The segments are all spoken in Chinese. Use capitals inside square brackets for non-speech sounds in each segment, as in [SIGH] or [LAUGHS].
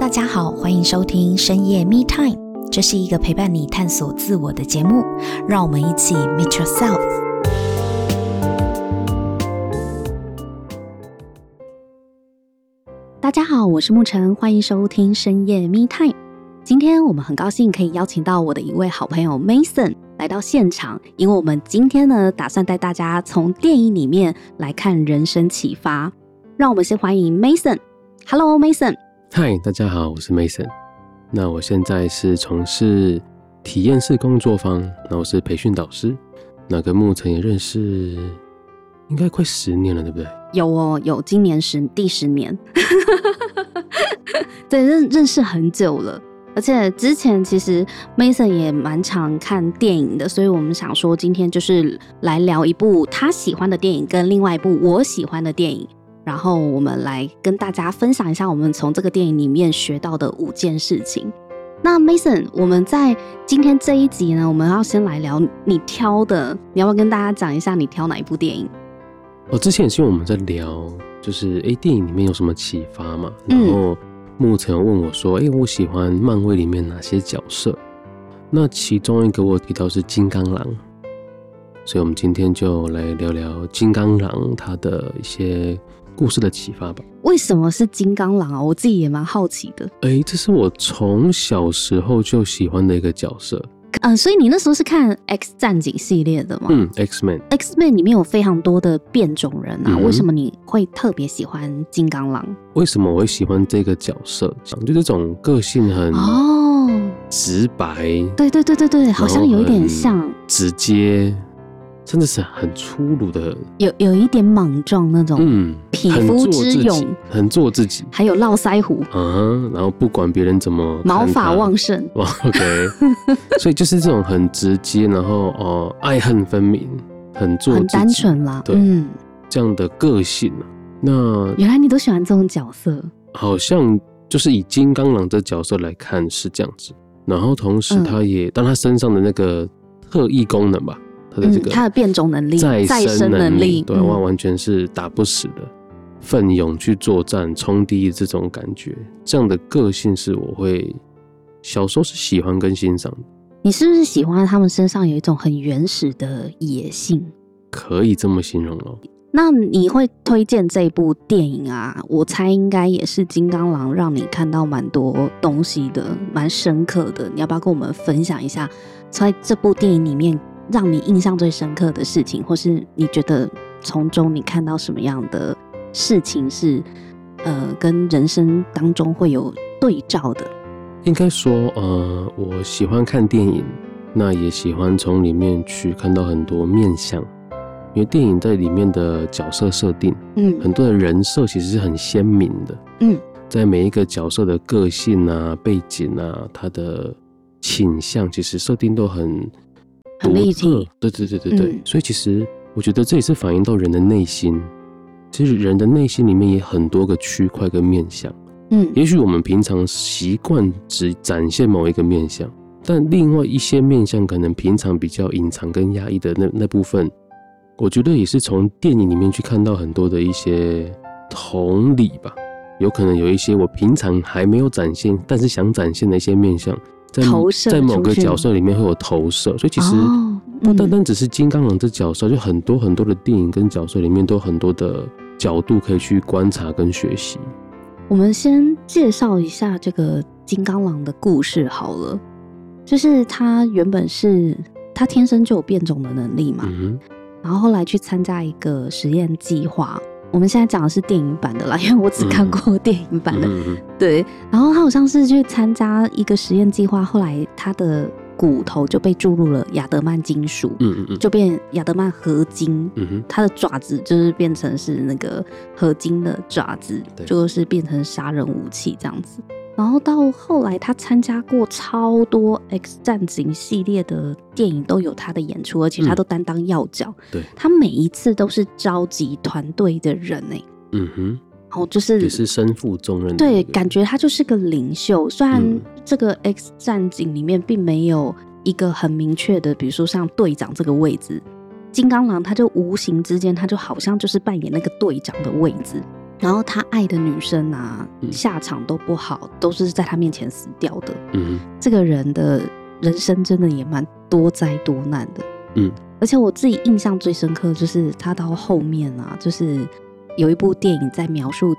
大家好，欢迎收听深夜 Me Time，这是一个陪伴你探索自我的节目，让我们一起 Meet Yourself。大家好，我是沐晨，欢迎收听深夜 Me Time。今天我们很高兴可以邀请到我的一位好朋友 Mason 来到现场，因为我们今天呢，打算带大家从电影里面来看人生启发。让我们先欢迎 Mason。Hello，Mason。嗨，大家好，我是 Mason。那我现在是从事体验式工作坊，那我是培训导师。那跟沐晨也认识，应该快十年了，对不对？有哦，有，今年十第十年。[LAUGHS] 对，认认识很久了，而且之前其实 Mason 也蛮常看电影的，所以我们想说今天就是来聊一部他喜欢的电影，跟另外一部我喜欢的电影。然后我们来跟大家分享一下我们从这个电影里面学到的五件事情。那 Mason，我们在今天这一集呢，我们要先来聊你挑的，你要不要跟大家讲一下你挑哪一部电影？我之前也是因为我们在聊，就是哎，电影里面有什么启发嘛？然后牧尘问我说，哎，我喜欢漫威里面哪些角色？那其中一个我提到是金刚狼，所以我们今天就来聊聊金刚狼它的一些。故事的启发吧。为什么是金刚狼啊？我自己也蛮好奇的。哎、欸，这是我从小时候就喜欢的一个角色。嗯、呃，所以你那时候是看 X 战警系列的吗？嗯，X Man。X Man 里面有非常多的变种人啊，嗯、为什么你会特别喜欢金刚狼？为什么我会喜欢这个角色？就这种个性很哦直白。对对对对对，好像有一点像直接。真的是很粗鲁的，有有一点莽撞那种，嗯，匹夫之勇，很做自己，还有络腮胡，啊，然后不管别人怎么，毛发旺盛，[LAUGHS] 哇，OK，所以就是这种很直接，然后哦，爱恨分明，很做自己，很单纯啦，对，嗯，这样的个性，啊那原来你都喜欢这种角色，好像就是以金刚狼这角色来看是这样子，然后同时他也，当他身上的那个特异功能吧。他的这个，他的变种能力、再生能力，对，完嗯、完全是打不死的，奋勇去作战、冲敌这种感觉，这样的个性是我会小时候是喜欢跟欣赏的。你是不是喜欢他们身上有一种很原始的野性？可以这么形容哦。那你会推荐这部电影啊？我猜应该也是金刚狼让你看到蛮多东西的，蛮深刻的。你要不要跟我们分享一下，在这部电影里面？让你印象最深刻的事情，或是你觉得从中你看到什么样的事情是，呃，跟人生当中会有对照的？应该说，呃，我喜欢看电影，那也喜欢从里面去看到很多面相，因为电影在里面的角色设定，嗯，很多的人设其实是很鲜明的，嗯，在每一个角色的个性啊、背景啊、他的倾向，其实设定都很。很立体，对对对对对，嗯、所以其实我觉得这也是反映到人的内心。其实人的内心里面也很多个区块跟面相，嗯，也许我们平常习惯只展现某一个面相，但另外一些面相可能平常比较隐藏跟压抑的那那部分，我觉得也是从电影里面去看到很多的一些同理吧。有可能有一些我平常还没有展现，但是想展现的一些面向。在在某个角色里面会有投射，所以其实不单单只是金刚狼这角色，就很多很多的电影跟角色里面都有很多的角度可以去观察跟学习。我们先介绍一下这个金刚狼的故事好了，就是他原本是他天生就有变种的能力嘛，嗯、然后后来去参加一个实验计划。我们现在讲的是电影版的啦，因为我只看过电影版的。嗯、对，然后他好像是去参加一个实验计划，后来他的骨头就被注入了亚德曼金属，嗯嗯嗯。就变亚德曼合金，嗯哼，他的爪子就是变成是那个合金的爪子，就是变成杀人武器这样子。然后到后来，他参加过超多 X 战警系列的电影，都有他的演出，而且他都担当要角。嗯、对，他每一次都是召集团队的人呢。嗯哼，哦就是也是身负重任。对，感觉他就是个领袖。虽然这个 X 战警里面并没有一个很明确的，比如说像队长这个位置，金刚狼他就无形之间他就好像就是扮演那个队长的位置。然后他爱的女生啊，嗯、下场都不好，都是在他面前死掉的。嗯，这个人的人生真的也蛮多灾多难的。嗯，而且我自己印象最深刻就是他到后面啊，就是有一部电影在描述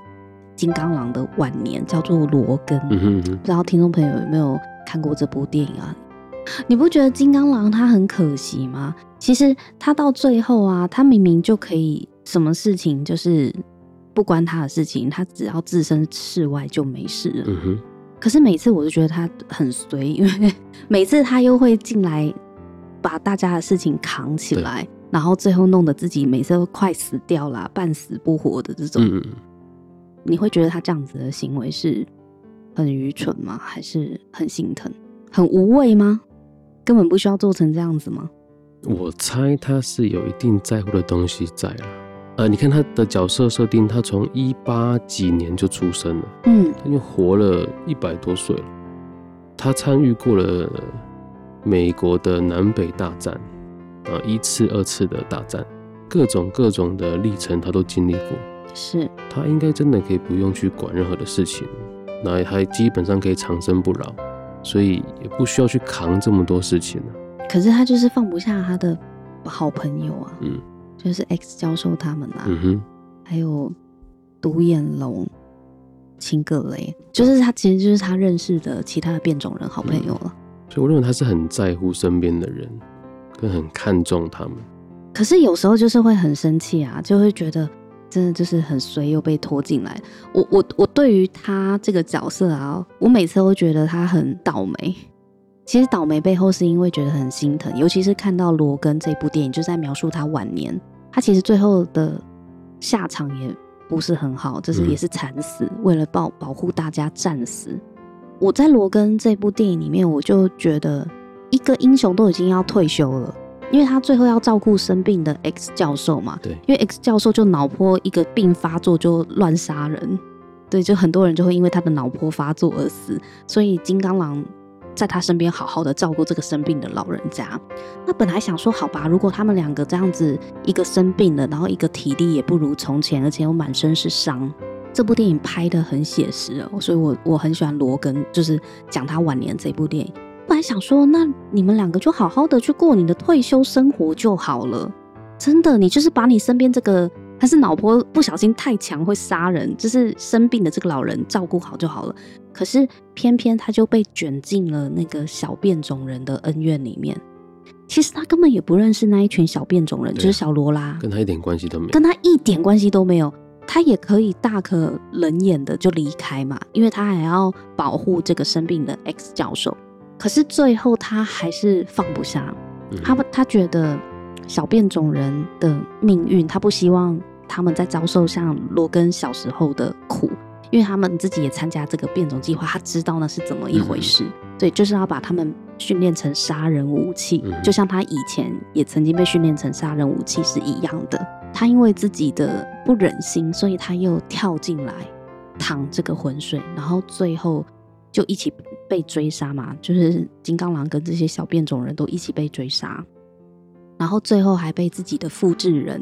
金刚狼的晚年，叫做《罗根》。嗯哼，不知道听众朋友有没有看过这部电影啊？你不觉得金刚狼他很可惜吗？其实他到最后啊，他明明就可以什么事情就是。不关他的事情，他只要置身事外就没事了。嗯哼。可是每次我都觉得他很随，因为 [LAUGHS] 每次他又会进来把大家的事情扛起来，然后最后弄得自己每次都快死掉了，半死不活的这种。嗯。你会觉得他这样子的行为是很愚蠢吗？还是很心疼、很无畏吗？根本不需要做成这样子吗？我猜他是有一定在乎的东西在了。呃，你看他的角色设定，他从一八几年就出生了，嗯，他就活了一百多岁了。他参与过了美国的南北大战，啊，一次、二次的大战，各种各种的历程他都经历过。是，他应该真的可以不用去管任何的事情，那还基本上可以长生不老，所以也不需要去扛这么多事情了。可是他就是放不下他的好朋友啊，嗯。就是 X 教授他们啊，嗯、哼还有独眼龙、秦格雷，就是他其实就是他认识的其他的变种人好朋友了。嗯、所以我认为他是很在乎身边的人，跟很看重他们。可是有时候就是会很生气啊，就会觉得真的就是很衰，又被拖进来。我我我对于他这个角色啊，我每次都觉得他很倒霉。其实倒霉背后是因为觉得很心疼，尤其是看到罗根这部电影，就在描述他晚年。他其实最后的下场也不是很好，就是也是惨死，嗯、为了保保护大家战死。我在罗根这部电影里面，我就觉得一个英雄都已经要退休了，因为他最后要照顾生病的 X 教授嘛。对，因为 X 教授就脑波一个病发作就乱杀人，对，就很多人就会因为他的脑波发作而死，所以金刚狼。在他身边好好的照顾这个生病的老人家。那本来想说好吧，如果他们两个这样子，一个生病了，然后一个体力也不如从前，而且又满身是伤。这部电影拍得很写实哦，所以我我很喜欢罗根，就是讲他晚年这部电影。本来想说，那你们两个就好好的去过你的退休生活就好了。真的，你就是把你身边这个。他是脑波不小心太强会杀人，就是生病的这个老人照顾好就好了。可是偏偏他就被卷进了那个小变种人的恩怨里面。其实他根本也不认识那一群小变种人，就是小罗拉，跟他一点关系都没有，跟他一点关系都没有。他也可以大可冷眼的就离开嘛，因为他还要保护这个生病的 X 教授。可是最后他还是放不下，他他觉得小变种人的命运，他不希望。他们在遭受像罗根小时候的苦，因为他们自己也参加这个变种计划，他知道那是怎么一回事。对、嗯，就是要把他们训练成杀人武器，嗯、就像他以前也曾经被训练成杀人武器是一样的。他因为自己的不忍心，所以他又跳进来淌这个浑水，然后最后就一起被追杀嘛，就是金刚狼跟这些小变种人都一起被追杀，然后最后还被自己的复制人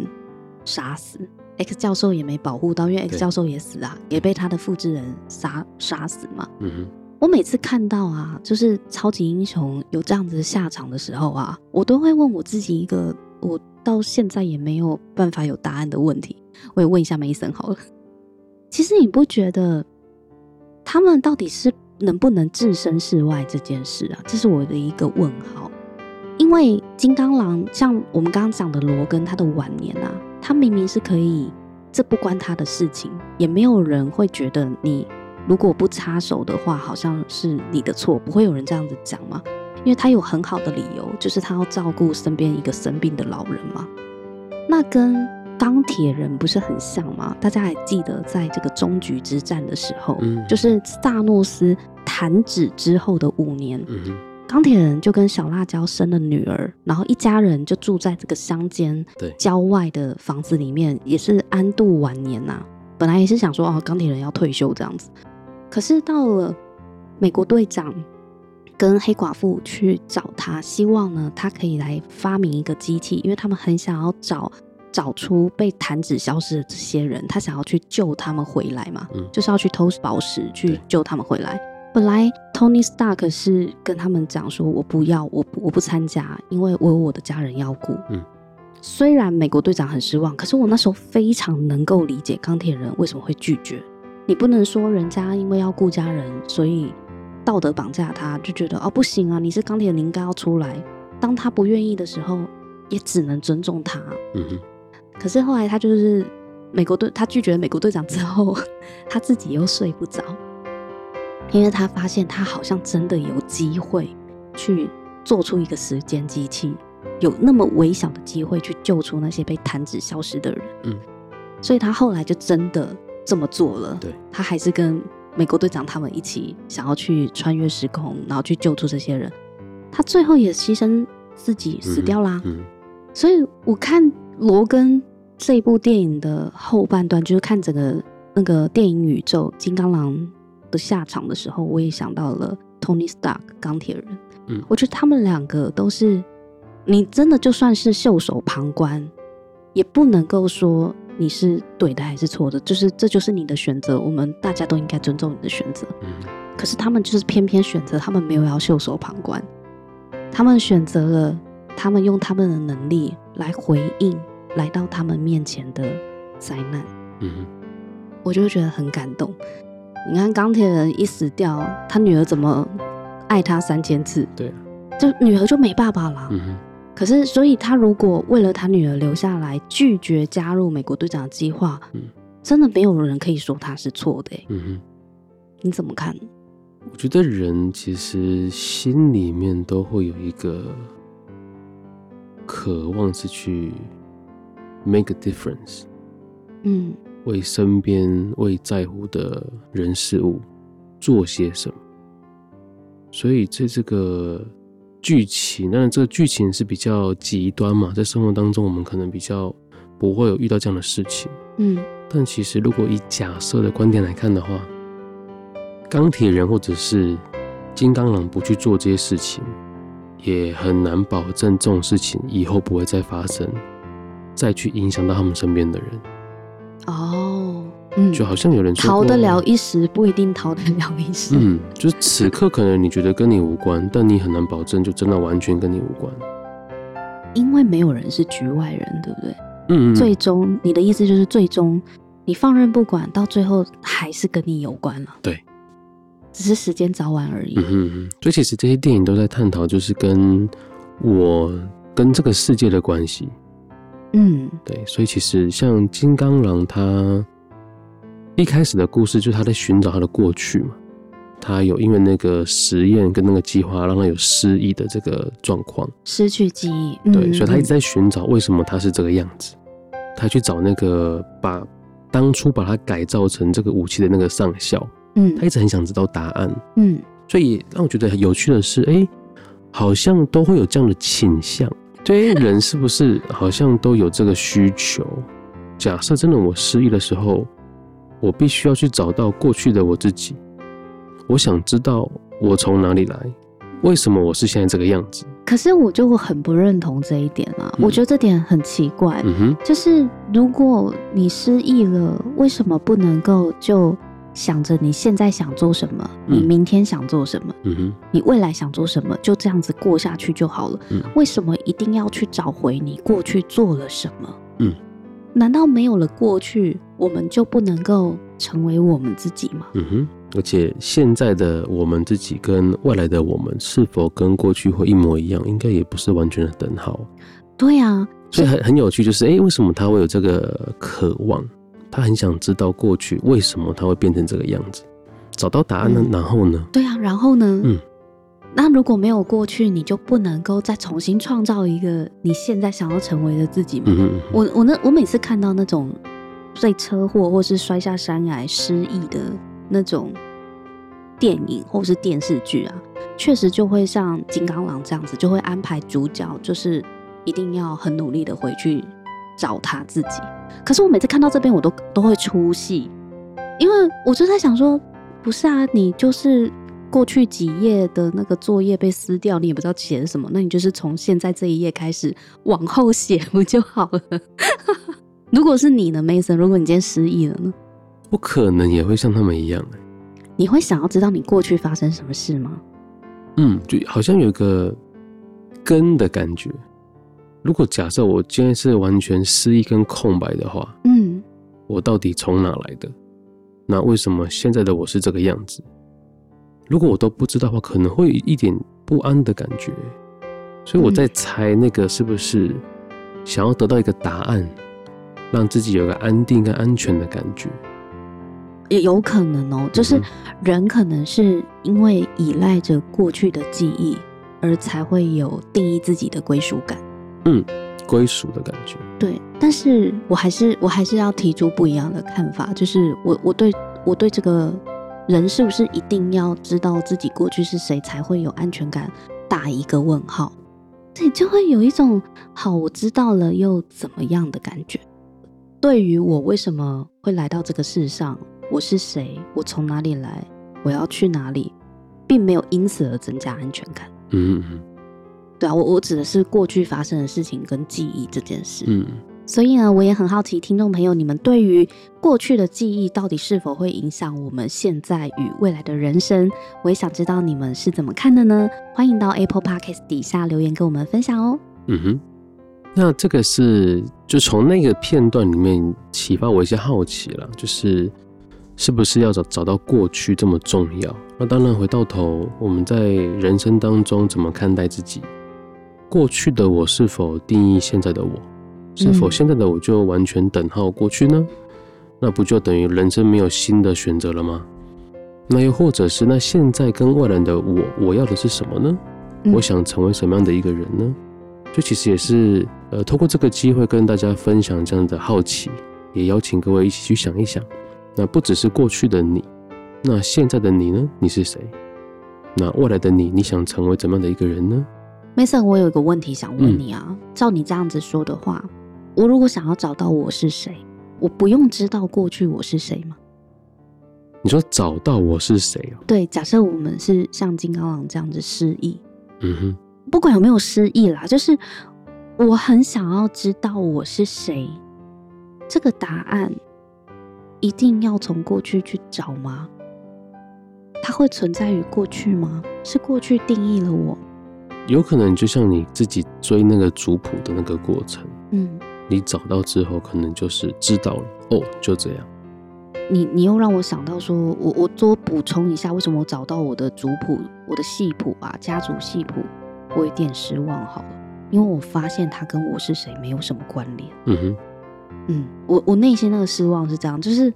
杀死。X 教授也没保护到，因为 X 教授也死啊，也被他的复制人杀杀死嘛。嗯哼，我每次看到啊，就是超级英雄有这样子下场的时候啊，我都会问我自己一个我到现在也没有办法有答案的问题。我也问一下梅森好了。[LAUGHS] 其实你不觉得他们到底是能不能置身事外这件事啊？这是我的一个问号。因为金刚狼像我们刚刚讲的罗根，他的晚年啊。他明明是可以，这不关他的事情，也没有人会觉得你如果不插手的话，好像是你的错，不会有人这样子讲吗？因为他有很好的理由，就是他要照顾身边一个生病的老人嘛。那跟钢铁人不是很像吗？大家还记得在这个终局之战的时候，嗯，就是萨诺斯弹指之后的五年，嗯。钢铁人就跟小辣椒生了女儿，然后一家人就住在这个乡间郊外的房子里面，也是安度晚年呐、啊。本来也是想说哦，钢铁人要退休这样子，可是到了美国队长跟黑寡妇去找他，希望呢他可以来发明一个机器，因为他们很想要找找出被弹指消失的这些人，他想要去救他们回来嘛，嗯，就是要去偷宝石去救他们回来。本来 Tony Stark 是跟他们讲说，我不要，我不我不参加，因为我有我的家人要顾。嗯，虽然美国队长很失望，可是我那时候非常能够理解钢铁人为什么会拒绝。你不能说人家因为要顾家人，所以道德绑架他，就觉得哦不行啊，你是钢铁人，你应该要出来。当他不愿意的时候，也只能尊重他。嗯哼。可是后来他就是美国队，他拒绝了美国队长之后，[LAUGHS] 他自己又睡不着。因为他发现他好像真的有机会去做出一个时间机器，有那么微小的机会去救出那些被弹指消失的人。嗯，所以他后来就真的这么做了。对，他还是跟美国队长他们一起想要去穿越时空，然后去救出这些人。他最后也牺牲自己死掉啦。嗯，嗯，所以我看罗根这一部电影的后半段，就是看整个那个电影宇宙金刚狼的下场的时候，我也想到了 Tony Stark 钢铁人。嗯，我觉得他们两个都是，你真的就算是袖手旁观，也不能够说你是对的还是错的，就是这就是你的选择，我们大家都应该尊重你的选择。嗯，可是他们就是偏偏选择，他们没有要袖手旁观，他们选择了，他们用他们的能力来回应来到他们面前的灾难。嗯，我就觉得很感动。你看钢铁人一死掉，他女儿怎么爱他三千次？对，就女儿就没爸爸了。嗯。可是，所以他如果为了他女儿留下来，拒绝加入美国队长的计划，嗯，真的没有人可以说他是错的。嗯哼。你怎么看？我觉得人其实心里面都会有一个渴望，是去 make a difference。嗯。为身边、为在乎的人事物做些什么，所以在这个剧情，当然这个剧情是比较极端嘛，在生活当中我们可能比较不会有遇到这样的事情，嗯，但其实如果以假设的观点来看的话，钢铁人或者是金刚狼不去做这些事情，也很难保证这种事情以后不会再发生，再去影响到他们身边的人。哦，嗯，就好像有人说逃得了一时，不一定逃得了一世。嗯，就是此刻可能你觉得跟你无关，但你很难保证就真的完全跟你无关，因为没有人是局外人，对不对？嗯，嗯，最终你的意思就是，最终你放任不管，到最后还是跟你有关了。对，只是时间早晚而已。嗯嗯，所以其实这些电影都在探讨，就是跟我跟这个世界的关系。嗯，对，所以其实像金刚狼，他一开始的故事就是他在寻找他的过去嘛。他有因为那个实验跟那个计划，让他有失忆的这个状况，失去记忆。对，所以他一直在寻找为什么他是这个样子。他去找那个把当初把他改造成这个武器的那个上校。嗯，他一直很想知道答案。嗯，所以让我觉得很有趣的是，哎，好像都会有这样的倾向。对，人是不是好像都有这个需求？假设真的我失忆的时候，我必须要去找到过去的我自己。我想知道我从哪里来，为什么我是现在这个样子。可是我就很不认同这一点啊！嗯、我觉得这点很奇怪。嗯哼，就是如果你失忆了，为什么不能够就？想着你现在想做什么，你明天想做什么，嗯哼，你未来想做什么，就这样子过下去就好了。嗯，为什么一定要去找回你过去做了什么？嗯，难道没有了过去，我们就不能够成为我们自己吗？嗯哼，而且现在的我们自己跟未来的我们是否跟过去会一模一样，应该也不是完全的等号。对啊，所以很很有趣，就是哎，为什么他会有这个渴望？他很想知道过去为什么他会变成这个样子，找到答案呢？嗯、然后呢？对啊，然后呢？嗯，那如果没有过去，你就不能够再重新创造一个你现在想要成为的自己吗？嗯哼嗯，我我那我每次看到那种被车祸或是摔下山崖失忆的那种电影或是电视剧啊，确实就会像金刚狼这样子，就会安排主角就是一定要很努力的回去。找他自己，可是我每次看到这边，我都都会出戏，因为我就在想说，不是啊，你就是过去几页的那个作业被撕掉，你也不知道写什么，那你就是从现在这一页开始往后写不就好了？[LAUGHS] 如果是你呢，Mason？如果你今天失忆了呢？我可能也会像他们一样，你会想要知道你过去发生什么事吗？嗯，就好像有个根的感觉。如果假设我今天是完全失忆跟空白的话，嗯，我到底从哪来的？那为什么现在的我是这个样子？如果我都不知道的话，可能会有一点不安的感觉。所以我在猜，那个是不是想要得到一个答案，让自己有个安定跟安全的感觉？也有可能哦，就是人可能是因为依赖着过去的记忆，而才会有定义自己的归属感。嗯，归属的感觉。对，但是我还是我还是要提出不一样的看法，就是我我对我对这个人是不是一定要知道自己过去是谁才会有安全感，打一个问号。对，就会有一种好，我知道了又怎么样的感觉。对于我为什么会来到这个世上，我是谁，我从哪里来，我要去哪里，并没有因此而增加安全感。嗯嗯。对啊，我我指的是过去发生的事情跟记忆这件事。嗯，所以呢，我也很好奇，听众朋友，你们对于过去的记忆到底是否会影响我们现在与未来的人生？我也想知道你们是怎么看的呢？欢迎到 Apple Podcast 底下留言跟我们分享哦。嗯哼，那这个是就从那个片段里面启发我一些好奇了，就是是不是要找找到过去这么重要？那当然，回到头，我们在人生当中怎么看待自己？过去的我是否定义现在的我？是否现在的我就完全等号过去呢？那不就等于人生没有新的选择了吗？那又或者是那现在跟未来的我，我要的是什么呢？我想成为什么样的一个人呢？就其实也是呃，透过这个机会跟大家分享这样的好奇，也邀请各位一起去想一想。那不只是过去的你，那现在的你呢？你是谁？那未来的你，你想成为怎么样的一个人呢？Mason，我有一个问题想问你啊。嗯、照你这样子说的话，我如果想要找到我是谁，我不用知道过去我是谁吗？你说找到我是谁啊？对，假设我们是像金刚狼这样子失忆，嗯哼，不管有没有失忆啦，就是我很想要知道我是谁，这个答案一定要从过去去找吗？它会存在于过去吗？是过去定义了我？有可能就像你自己追那个族谱的那个过程，嗯，你找到之后，可能就是知道了哦，就这样。你你又让我想到说，我我多补充一下，为什么我找到我的族谱、我的系谱啊，家族系谱，我有点失望好了，因为我发现他跟我是谁没有什么关联。嗯哼，嗯，我我内心那个失望是这样，就是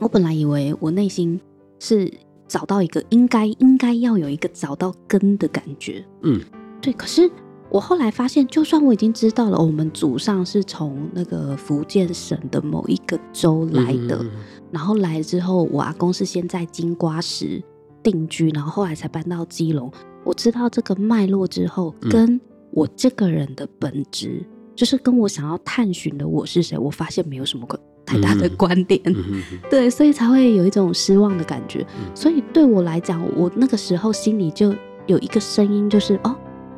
我本来以为我内心是。找到一个应该应该要有一个找到根的感觉，嗯，对。可是我后来发现，就算我已经知道了，我们祖上是从那个福建省的某一个州来的，嗯、然后来之后，我阿公是先在金瓜石定居，然后后来才搬到基隆。我知道这个脉络之后，跟我这个人的本质，嗯、就是跟我想要探寻的我是谁，我发现没有什么。太大的观点，嗯、对，所以才会有一种失望的感觉。嗯、所以对我来讲，我那个时候心里就有一个声音，就是哦，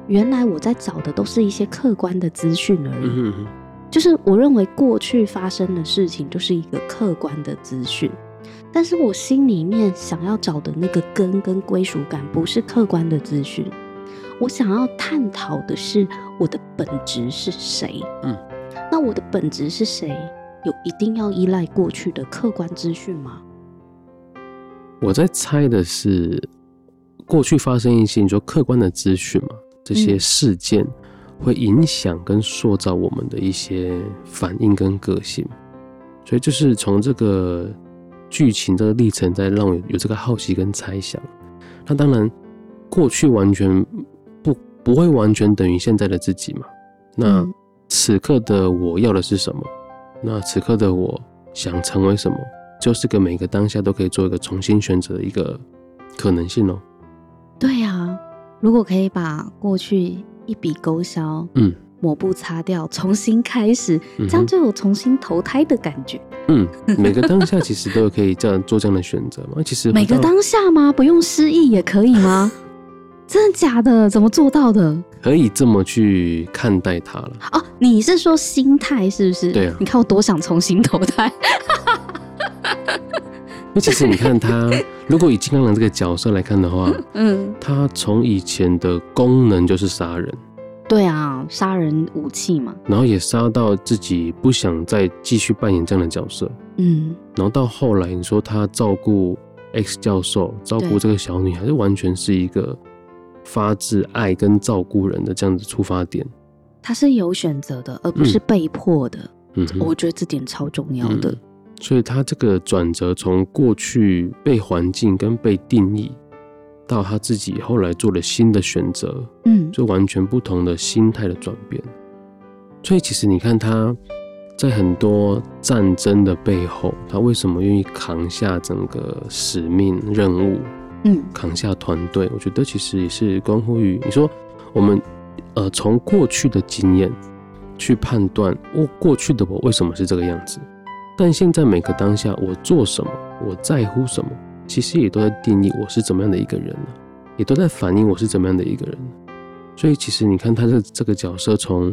原来我在找的都是一些客观的资讯而已。嗯、就是我认为过去发生的事情就是一个客观的资讯，但是我心里面想要找的那个根跟归属感不是客观的资讯，我想要探讨的是我的本质是谁。嗯，那我的本质是谁？有一定要依赖过去的客观资讯吗？我在猜的是，过去发生一些你说客观的资讯嘛，这些事件会影响跟塑造我们的一些反应跟个性，所以就是从这个剧情这个历程，在让我有这个好奇跟猜想。那当然，过去完全不不会完全等于现在的自己嘛。那此刻的我要的是什么？那此刻的我想成为什么，就是个每个当下都可以做一个重新选择的一个可能性哦。对啊，如果可以把过去一笔勾销，嗯，抹布擦掉，重新开始，这样就有重新投胎的感觉。嗯，每个当下其实都有可以这样做这样的选择吗？[LAUGHS] 其实每个当下吗？不用失忆也可以吗？[LAUGHS] 真的假的？怎么做到的？可以这么去看待它了。哦，你是说心态是不是？对啊。你看我多想重新投胎。[LAUGHS] 那其实你看他，[LAUGHS] 如果以金刚狼这个角色来看的话，嗯，他从以前的功能就是杀人。对啊，杀人武器嘛。然后也杀到自己不想再继续扮演这样的角色。嗯。然后到后来，你说他照顾 X 教授，照顾这个小女孩，就完全是一个发自爱跟照顾人的这样子出发点。他是有选择的，而不是被迫的。嗯，我觉得这点超重要的。嗯，所以他这个转折，从过去被环境跟被定义。到他自己后来做了新的选择，嗯，就完全不同的心态的转变。所以其实你看他在很多战争的背后，他为什么愿意扛下整个使命任务，嗯，扛下团队？我觉得其实也是关乎于你说我们呃从过去的经验去判断，我过去的我为什么是这个样子，但现在每个当下我做什么，我在乎什么。其实也都在定义我是怎么样的一个人，也都在反映我是怎么样的一个人。所以其实你看他这这个角色，从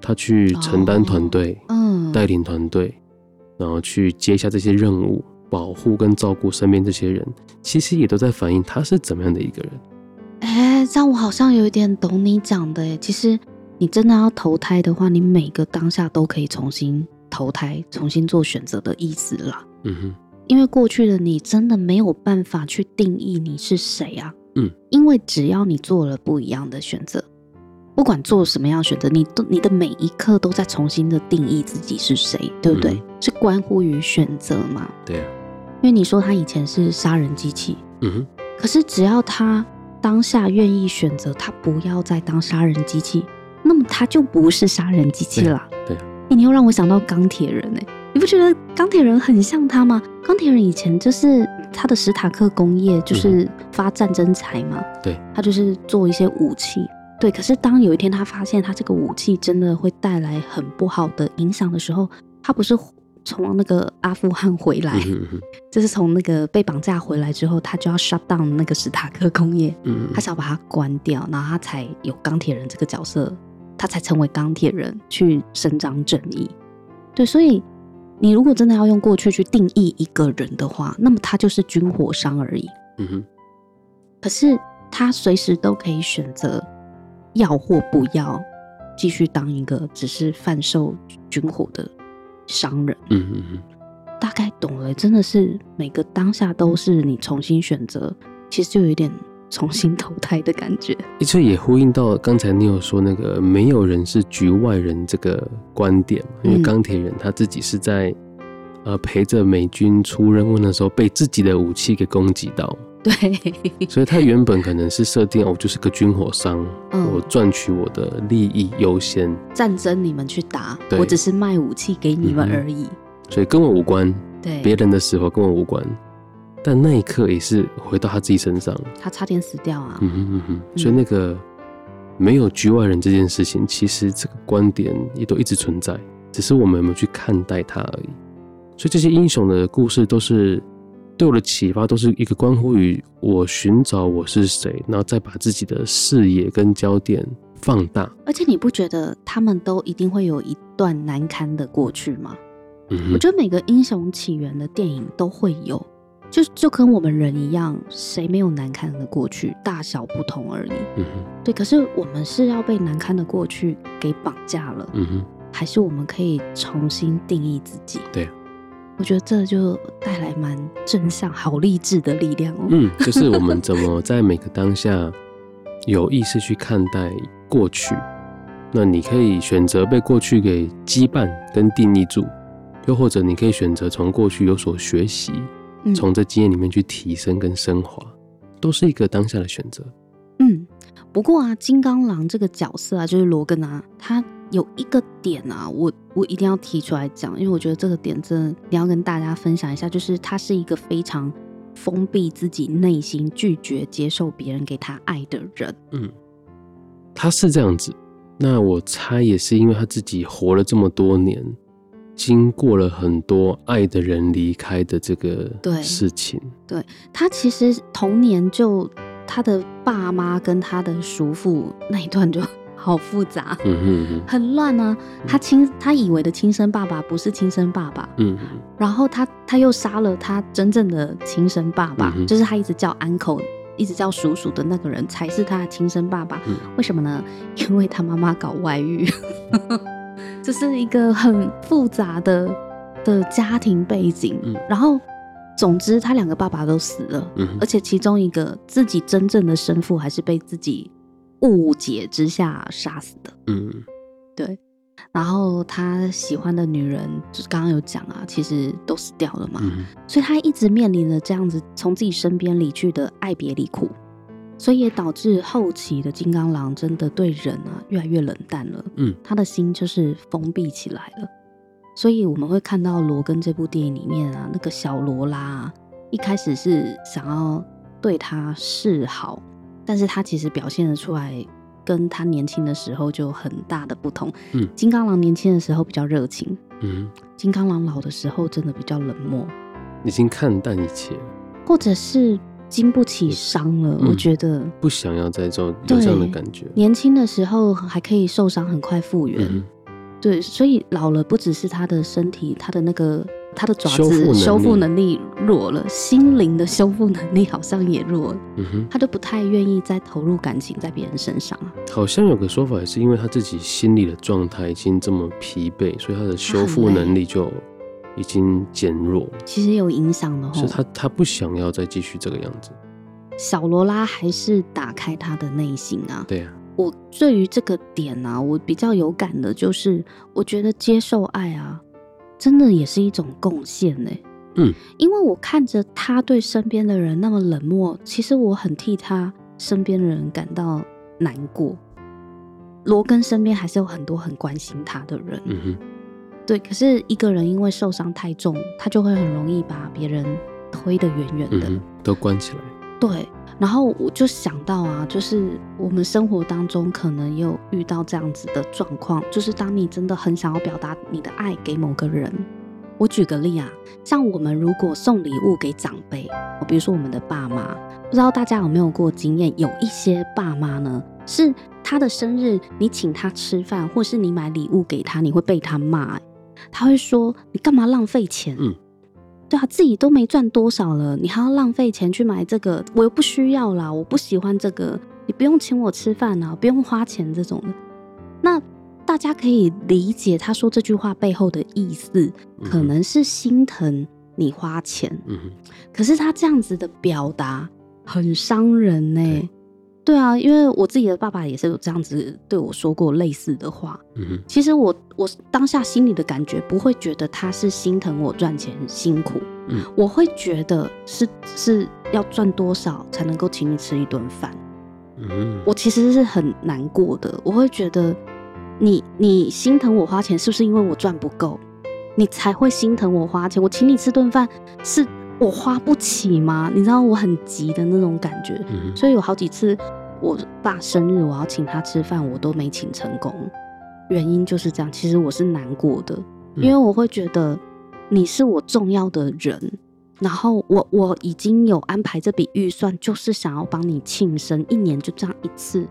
他去承担团队，嗯，带领团队，然后去接下这些任务，保护跟照顾身边这些人，其实也都在反映他是怎么样的一个人。哎，这样我好像有一点懂你讲的。哎，其实你真的要投胎的话，你每个当下都可以重新投胎，重新做选择的意思啦。嗯哼。因为过去的你真的没有办法去定义你是谁啊，嗯，因为只要你做了不一样的选择，不管做什么样的选择，你都你的每一刻都在重新的定义自己是谁，对不对？嗯、是关乎于选择嘛？对啊，因为你说他以前是杀人机器，嗯哼，可是只要他当下愿意选择，他不要再当杀人机器，那么他就不是杀人机器了。对，对，你又让我想到钢铁人哎。你不觉得钢铁人很像他吗？钢铁人以前就是他的史塔克工业，就是发战争财嘛。对，他就是做一些武器。对，可是当有一天他发现他这个武器真的会带来很不好的影响的时候，他不是从那个阿富汗回来，就是从那个被绑架回来之后，他就要 shut down 那个史塔克工业。嗯，他想把它关掉，然后他才有钢铁人这个角色，他才成为钢铁人去伸张正义。对，所以。你如果真的要用过去去定义一个人的话，那么他就是军火商而已。嗯哼。可是他随时都可以选择要或不要继续当一个只是贩售军火的商人。嗯哼哼。大概懂了，真的是每个当下都是你重新选择，其实就有一点。重新投胎的感觉，这也呼应到刚才你有说那个没有人是局外人这个观点，因为钢铁人他自己是在呃陪着美军出任务的时候被自己的武器给攻击到，对，所以他原本可能是设定我就是个军火商，嗯、我赚取我的利益优先，战争你们去打，我只是卖武器给你们而已，嗯、所以跟我无关，对，别人的死活跟我无关。但那一刻也是回到他自己身上，他差点死掉啊！嗯哼嗯哼，所以那个没有局外人这件事情，其实这个观点也都一直存在，只是我们有没有去看待它而已。所以这些英雄的故事都是对我的启发，都是一个关乎于我寻找我是谁，然后再把自己的视野跟焦点放大。而且你不觉得他们都一定会有一段难堪的过去吗？嗯，我觉得每个英雄起源的电影都会有。就就跟我们人一样，谁没有难堪的过去，大小不同而已。嗯哼，对。可是我们是要被难堪的过去给绑架了，嗯哼，还是我们可以重新定义自己？对，我觉得这就带来蛮正向、好励志的力量哦。嗯，就是我们怎么在每个当下有意识去看待过去，那你可以选择被过去给羁绊跟定义住，又或者你可以选择从过去有所学习。从这经验里面去提升跟升华，都是一个当下的选择。嗯，不过啊，金刚狼这个角色啊，就是罗根啊，他有一个点啊，我我一定要提出来讲，因为我觉得这个点真的你要跟大家分享一下，就是他是一个非常封闭自己内心、拒绝接受别人给他爱的人。嗯，他是这样子，那我猜也是因为他自己活了这么多年，经过了很多爱的人离开的这个事情。对，对他其实童年就他的爸妈跟他的叔父那一段就好复杂，嗯哼哼很乱啊。他亲他以为的亲生爸爸不是亲生爸爸，嗯，然后他他又杀了他真正的亲生爸爸，嗯、就是他一直叫 uncle。一直叫叔叔的那个人才是他的亲生爸爸，嗯，为什么呢？因为他妈妈搞外遇，这是一个很复杂的的家庭背景。嗯，然后，总之他两个爸爸都死了，嗯，而且其中一个自己真正的生父还是被自己误解之下杀死的。嗯，对。然后他喜欢的女人，就刚刚有讲啊，其实都死掉了嘛，嗯、所以他一直面临着这样子从自己身边离去的爱别离苦，所以也导致后期的金刚狼真的对人啊越来越冷淡了，嗯，他的心就是封闭起来了，所以我们会看到罗根这部电影里面啊，那个小罗拉、啊、一开始是想要对他示好，但是他其实表现得出来。跟他年轻的时候就很大的不同。嗯，金刚狼年轻的时候比较热情，嗯，金刚狼老的时候真的比较冷漠，已经看淡一切，或者是经不起伤了。我觉得不想要再做有这样的感觉。年轻的时候还可以受伤，很快复原。嗯，对，所以老了不只是他的身体，他的那个。他的爪子修复能力弱了，心灵的修复能力好像也弱了。嗯哼，他都不太愿意再投入感情在别人身上。好像有个说法也是因为他自己心理的状态已经这么疲惫，所以他的修复能力就已经减弱。其实有影响的，是他他不想要再继续这个样子。小罗拉还是打开他的内心啊。对啊，我对于这个点啊，我比较有感的就是，我觉得接受爱啊。真的也是一种贡献呢。嗯，因为我看着他对身边的人那么冷漠，其实我很替他身边的人感到难过。罗根身边还是有很多很关心他的人。嗯哼，对。可是一个人因为受伤太重，他就会很容易把别人推得远远的，嗯，都关起来。对。然后我就想到啊，就是我们生活当中可能也有遇到这样子的状况，就是当你真的很想要表达你的爱给某个人，我举个例啊，像我们如果送礼物给长辈，比如说我们的爸妈，不知道大家有没有过经验，有一些爸妈呢，是他的生日，你请他吃饭，或是你买礼物给他，你会被他骂，他会说你干嘛浪费钱？嗯。对啊，自己都没赚多少了，你还要浪费钱去买这个，我又不需要啦，我不喜欢这个，你不用请我吃饭啊，不用花钱这种的。那大家可以理解他说这句话背后的意思，可能是心疼你花钱。嗯。可是他这样子的表达很伤人呢。对啊，因为我自己的爸爸也是有这样子对我说过类似的话。嗯哼，其实我我当下心里的感觉不会觉得他是心疼我赚钱辛苦，嗯，我会觉得是是要赚多少才能够请你吃一顿饭。嗯，我其实是很难过的，我会觉得你你心疼我花钱，是不是因为我赚不够，你才会心疼我花钱？我请你吃顿饭是。我花不起吗？你知道我很急的那种感觉，嗯、所以有好几次我爸生日，我要请他吃饭，我都没请成功。原因就是这样，其实我是难过的，因为我会觉得你是我重要的人，然后我我已经有安排这笔预算，就是想要帮你庆生，一年就这样一次，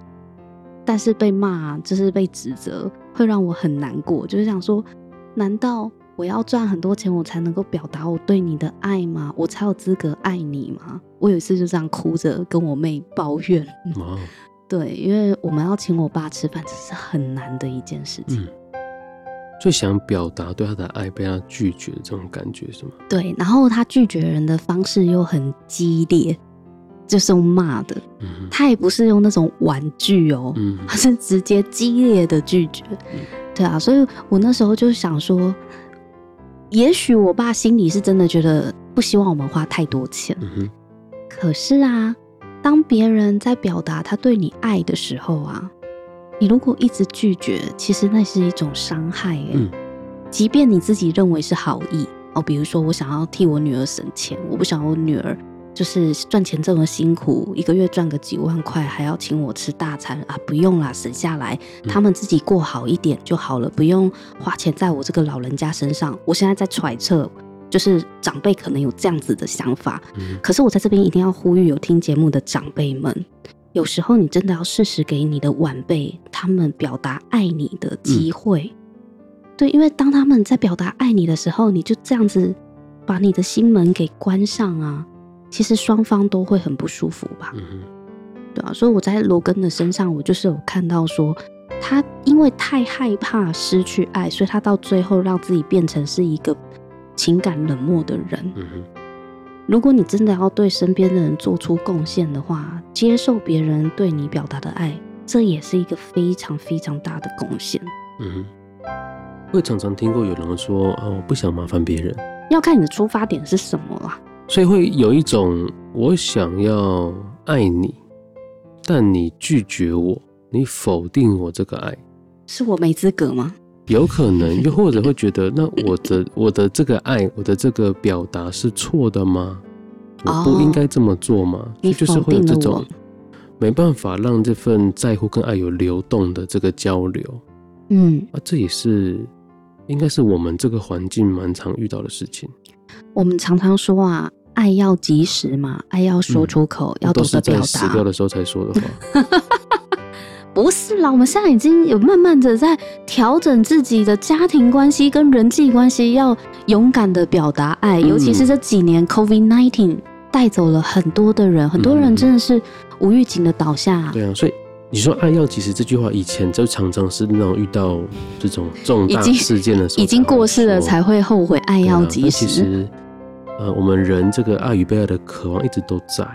但是被骂，就是被指责，会让我很难过，就是想说，难道？我要赚很多钱，我才能够表达我对你的爱吗？我才有资格爱你吗？我有一次就这样哭着跟我妹抱怨。哦、[LAUGHS] 对，因为我们要请我爸吃饭，这是很难的一件事情。嗯、最想表达对他的爱被他拒绝的这种感觉是吗？对，然后他拒绝人的方式又很激烈，就是用骂的。嗯、他也不是用那种婉拒哦，嗯、他是直接激烈的拒绝。嗯、对啊，所以我那时候就想说。也许我爸心里是真的觉得不希望我们花太多钱，嗯、可是啊，当别人在表达他对你爱的时候啊，你如果一直拒绝，其实那是一种伤害欸。嗯、即便你自己认为是好意哦，比如说我想要替我女儿省钱，我不想我女儿就是赚钱这么辛苦，一个月赚个几万块，还要请我吃大餐啊？不用啦，省下来，他们自己过好一点就好了，不用花钱在我这个老人家身上。我现在在揣测，就是长辈可能有这样子的想法。可是我在这边一定要呼吁有听节目的长辈们，有时候你真的要适时给你的晚辈他们表达爱你的机会。对，因为当他们在表达爱你的时候，你就这样子把你的心门给关上啊。其实双方都会很不舒服吧，嗯、对啊，所以我在罗根的身上，我就是有看到说，他因为太害怕失去爱，所以他到最后让自己变成是一个情感冷漠的人。嗯、如果你真的要对身边的人做出贡献的话，接受别人对你表达的爱，这也是一个非常非常大的贡献。嗯哼，会常常听过有人说啊，我不想麻烦别人，要看你的出发点是什么啦。所以会有一种我想要爱你，但你拒绝我，你否定我这个爱，是我没资格吗？有可能，又或者会觉得，那我的 [LAUGHS] 我的这个爱，我的这个表达是错的吗？我不应该这么做吗？你就是会有这种没办法让这份在乎跟爱有流动的这个交流。嗯，啊，这也是应该是我们这个环境蛮常遇到的事情。我们常常说啊。爱要及时嘛，爱要说出口，嗯、要懂得表达。都是在死掉的时候才说的话。[LAUGHS] 不是啦，我们现在已经有慢慢的在调整自己的家庭关系跟人际关系，要勇敢的表达爱。嗯、尤其是这几年 COVID nineteen 带走了很多的人，很多人真的是无预警的倒下。对啊，所以你说爱要及时这句话，以前就常常是那种遇到这种重大事件的时候，已经过世了才会后悔。爱要及时。呃，我们人这个爱与被爱的渴望一直都在。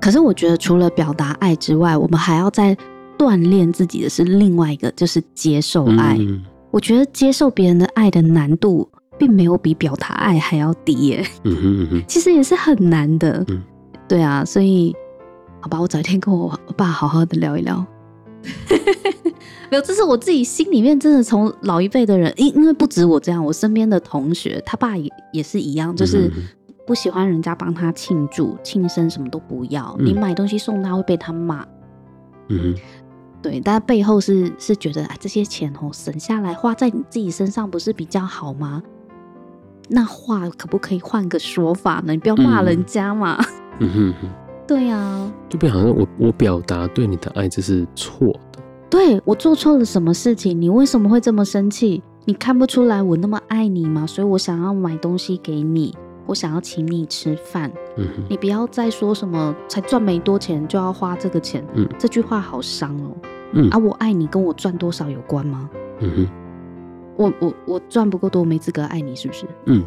可是我觉得，除了表达爱之外，我们还要再锻炼自己的是另外一个，就是接受爱。嗯、我觉得接受别人的爱的难度，并没有比表达爱还要低耶。嗯哼嗯哼，其实也是很难的。嗯，对啊，所以好吧，我找一天跟我爸好好的聊一聊。[LAUGHS] 没有，这是我自己心里面真的从老一辈的人，因因为不止我这样，我身边的同学，他爸也也是一样，就是不喜欢人家帮他庆祝、庆生，什么都不要。你买东西送他会被他骂。嗯，对，但背后是是觉得，啊，这些钱哦省下来花在你自己身上不是比较好吗？那话可不可以换个说法呢？你不要骂人家嘛。嗯哼哼，对呀，就变好像我我表达对你的爱这是错的。对，我做错了什么事情？你为什么会这么生气？你看不出来我那么爱你吗？所以我想要买东西给你，我想要请你吃饭。嗯，你不要再说什么才赚没多钱就要花这个钱。嗯，这句话好伤哦。嗯，啊，我爱你跟我赚多少有关吗？嗯哼，我我我赚不够多，没资格爱你，是不是？嗯，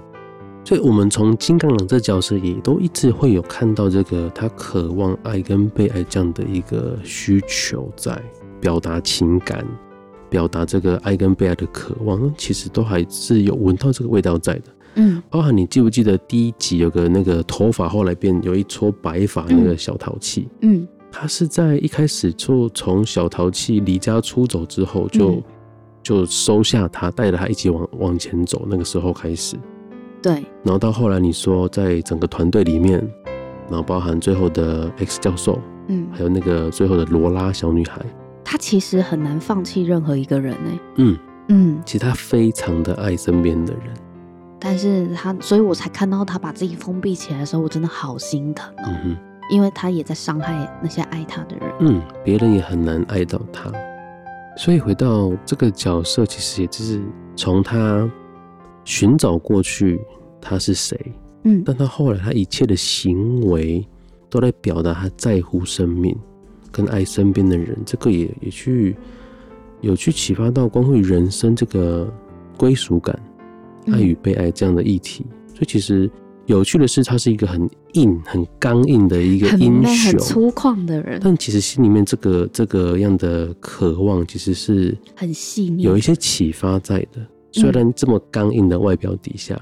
所以我们从金刚狼这角色也都一直会有看到这个他渴望爱跟被爱这样的一个需求在。表达情感，表达这个爱跟被爱的渴望，其实都还是有闻到这个味道在的。嗯，包含你记不记得第一集有个那个头发后来变有一撮白发那个小淘气，嗯，他是在一开始就从小淘气离家出走之后就，就、嗯、就收下他，带着他一起往往前走。那个时候开始，对，然后到后来你说在整个团队里面，然后包含最后的 X 教授，嗯，还有那个最后的罗拉小女孩。她其实很难放弃任何一个人呢。嗯嗯，其实她非常的爱身边的人，但是她，所以我才看到她把自己封闭起来的时候，我真的好心疼哦。嗯哼，因为他也在伤害那些爱他的人。嗯，别人也很难爱到他。所以回到这个角色，其实也就是从他寻找过去他是谁，嗯，但他后来他一切的行为都在表达他在乎生命。跟爱身边的人，这个也也去有去启发到关于人生这个归属感、爱与被爱这样的议题。嗯、所以其实有趣的是，他是一个很硬、很刚硬的一个英雄，很粗犷的人。但其实心里面这个这个样的渴望，其实是很细腻，有一些启发在的。虽然这么刚硬的外表底下。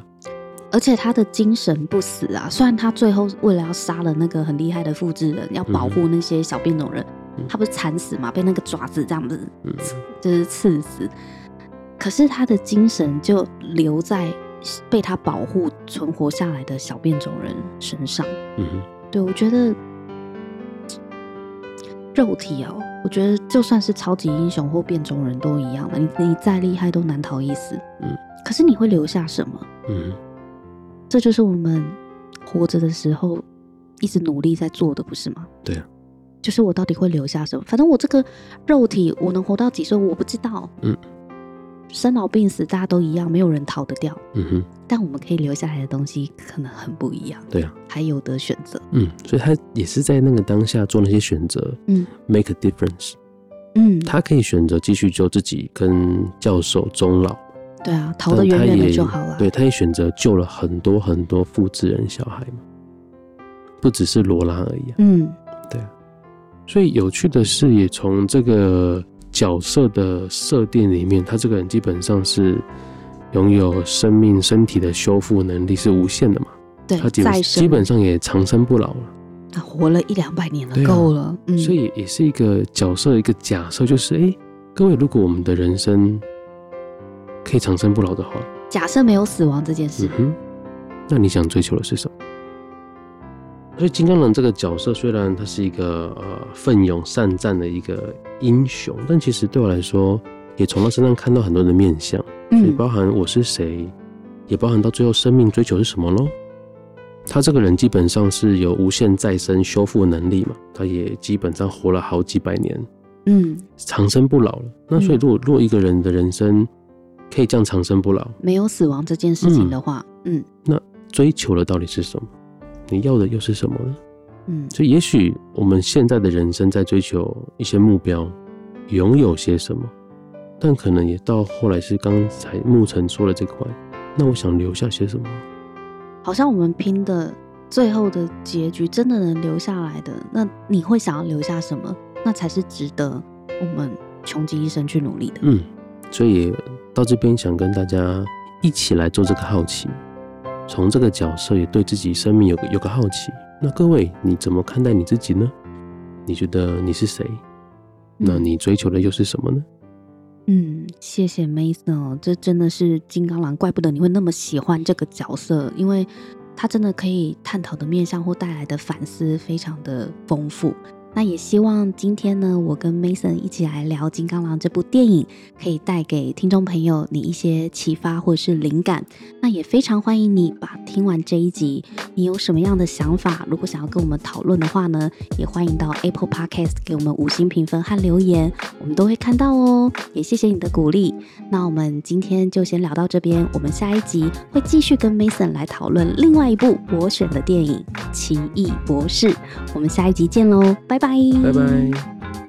而且他的精神不死啊！虽然他最后为了要杀了那个很厉害的复制人，要保护那些小变种人，嗯、他不是惨死嘛？被那个爪子这样子，嗯、就是刺死。可是他的精神就留在被他保护存活下来的小变种人身上。嗯、对，我觉得肉体哦，我觉得就算是超级英雄或变种人都一样了，你你再厉害都难逃一死。嗯，可是你会留下什么？嗯，这就是我们活着的时候一直努力在做的，不是吗？对啊，就是我到底会留下什么？反正我这个肉体，我能活到几岁，我不知道。嗯。生老病死，大家都一样，没有人逃得掉。嗯哼，但我们可以留下来的东西可能很不一样。对啊，还有得选择。嗯，所以他也是在那个当下做那些选择。嗯，make a difference。嗯，他可以选择继续救自己跟教授终老。对啊，逃得远远的就好了。对，他也选择救了很多很多复制人小孩嘛，不只是罗拉而已。嗯，对啊。所以有趣的是，也从这个。角色的设定里面，他这个人基本上是拥有生命、身体的修复能力是无限的嘛？对，他基本基本上也长生不老了。他活了一两百年了，够了。嗯，所以也是一个角色一个假设，就是哎、欸，各位，如果我们的人生可以长生不老的话，假设没有死亡这件事，嗯哼，那你想追求的是什么？所以金刚狼这个角色虽然他是一个呃奋勇善战的一个英雄，但其实对我来说，也从他身上看到很多的面相，所以包含我是谁，也包含到最后生命追求是什么喽。他这个人基本上是有无限再生修复能力嘛，他也基本上活了好几百年，嗯，长生不老了。那所以如果如果一个人的人生可以这样长生不老，没有死亡这件事情的话，嗯，那追求的到底是什么？你要的又是什么呢？嗯，所以也许我们现在的人生在追求一些目标，拥有些什么，但可能也到后来是刚才牧尘说的这块，那我想留下些什么？好像我们拼的最后的结局真的能留下来的，那你会想要留下什么？那才是值得我们穷极一生去努力的。嗯，所以到这边想跟大家一起来做这个好奇。从这个角色也对自己生命有个有个好奇，那各位你怎么看待你自己呢？你觉得你是谁？那你追求的又是什么呢？嗯，谢谢 Mason 哦，这真的是金刚狼，怪不得你会那么喜欢这个角色，因为他真的可以探讨的面向或带来的反思非常的丰富。那也希望今天呢，我跟 Mason 一起来聊《金刚狼》这部电影，可以带给听众朋友你一些启发或者是灵感。那也非常欢迎你把听完这一集，你有什么样的想法？如果想要跟我们讨论的话呢，也欢迎到 Apple Podcast 给我们五星评分和留言，我们都会看到哦。也谢谢你的鼓励。那我们今天就先聊到这边，我们下一集会继续跟 Mason 来讨论另外一部我选的电影《奇异博士》。我们下一集见喽，拜拜。拜